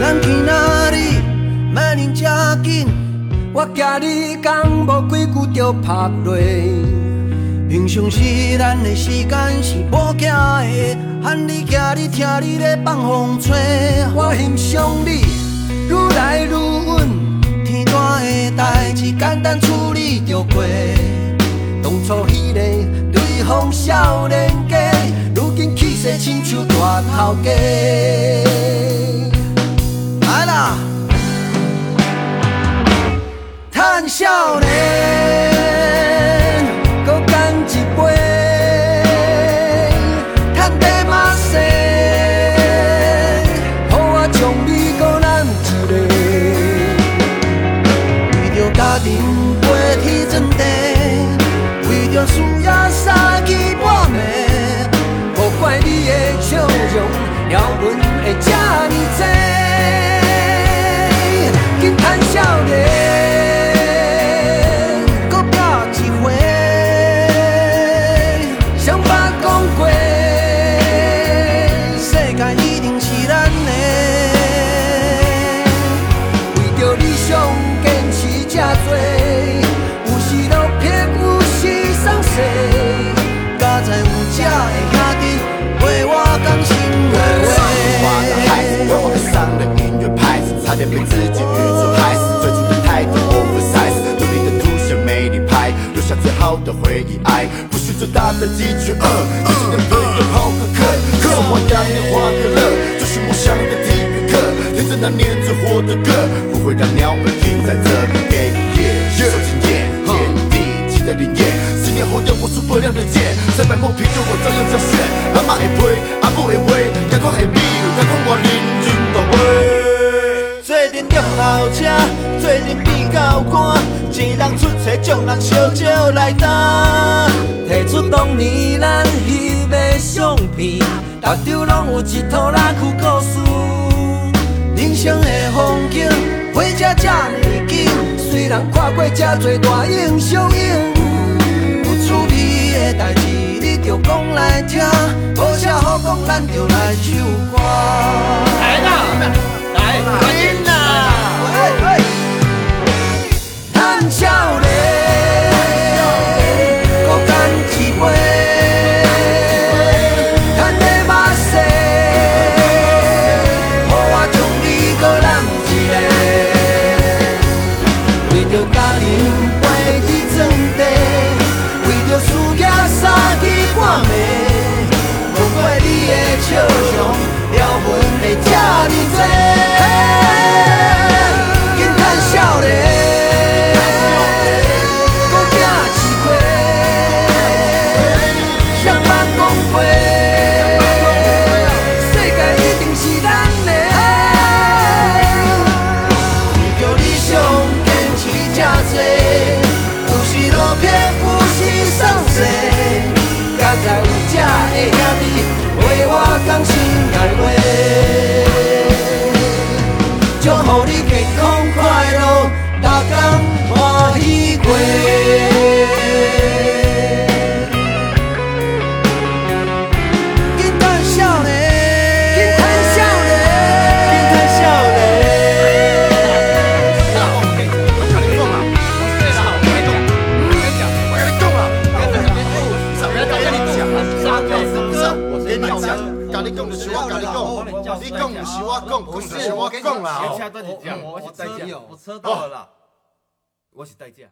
咱去哪里？莫恁这紧，我惊你讲无几句就拍落。平常时咱的时间是无惊的，喊你惊你听你咧放风吹。我欣赏你愈来愈稳，天大的代志简单处理就过。当初迄个对风少年家，如今气势亲像大头家。来啦！趁少年，搁干一杯，趁地马西，互我将家庭飞天转地，为着事业三更半暝，无怪你的笑容了阮会这呢多。紧趁少年，搁拼一回，谁捌讲过，世界一定是咱的。为着理想坚持这多，有时落魄，有时丧世，家在有这的兄弟陪我讲心花的孩子，为我的伤的音乐拍子，差点被自己遇出害死。最初的态度 oversize，努力的凸显美丽拍，留下最好的回忆。爱。不是最大的几句，呃，只是能对的好个客。可是花样年华的乐，就是梦想的体育课。听着那年最火的歌，会让鸟儿停在这里。给夜，手进眼，眼底期待林业。十年后要我出不亮的剑，三百梦凭着我照样挑选。阿妈会陪，阿母会陪，阳光会美，阳光我认真到尾。做阵中后车，做阵比较赶，一人出差，众人烧酒来担。摕出当年咱翕的相片，逐张拢有一套拉苦故事。人生的风景，这呢紧，虽然看过这多大英雄影，有趣味的代志，你着讲来听，无啥好讲，咱着来唱歌。笑容了阮的这呢多。紧趁少年。搁拼一回，谁捌讲过，世界一定是咱的。为着理想坚持这多，有时落魄，有时丧世，敢知有这的兄弟陪我讲心内话。祝福你健康快乐，逐天讲，你讲就是我甲你讲，你讲不是我讲，讲就是我讲我是代驾，我车到了啦，我是代驾。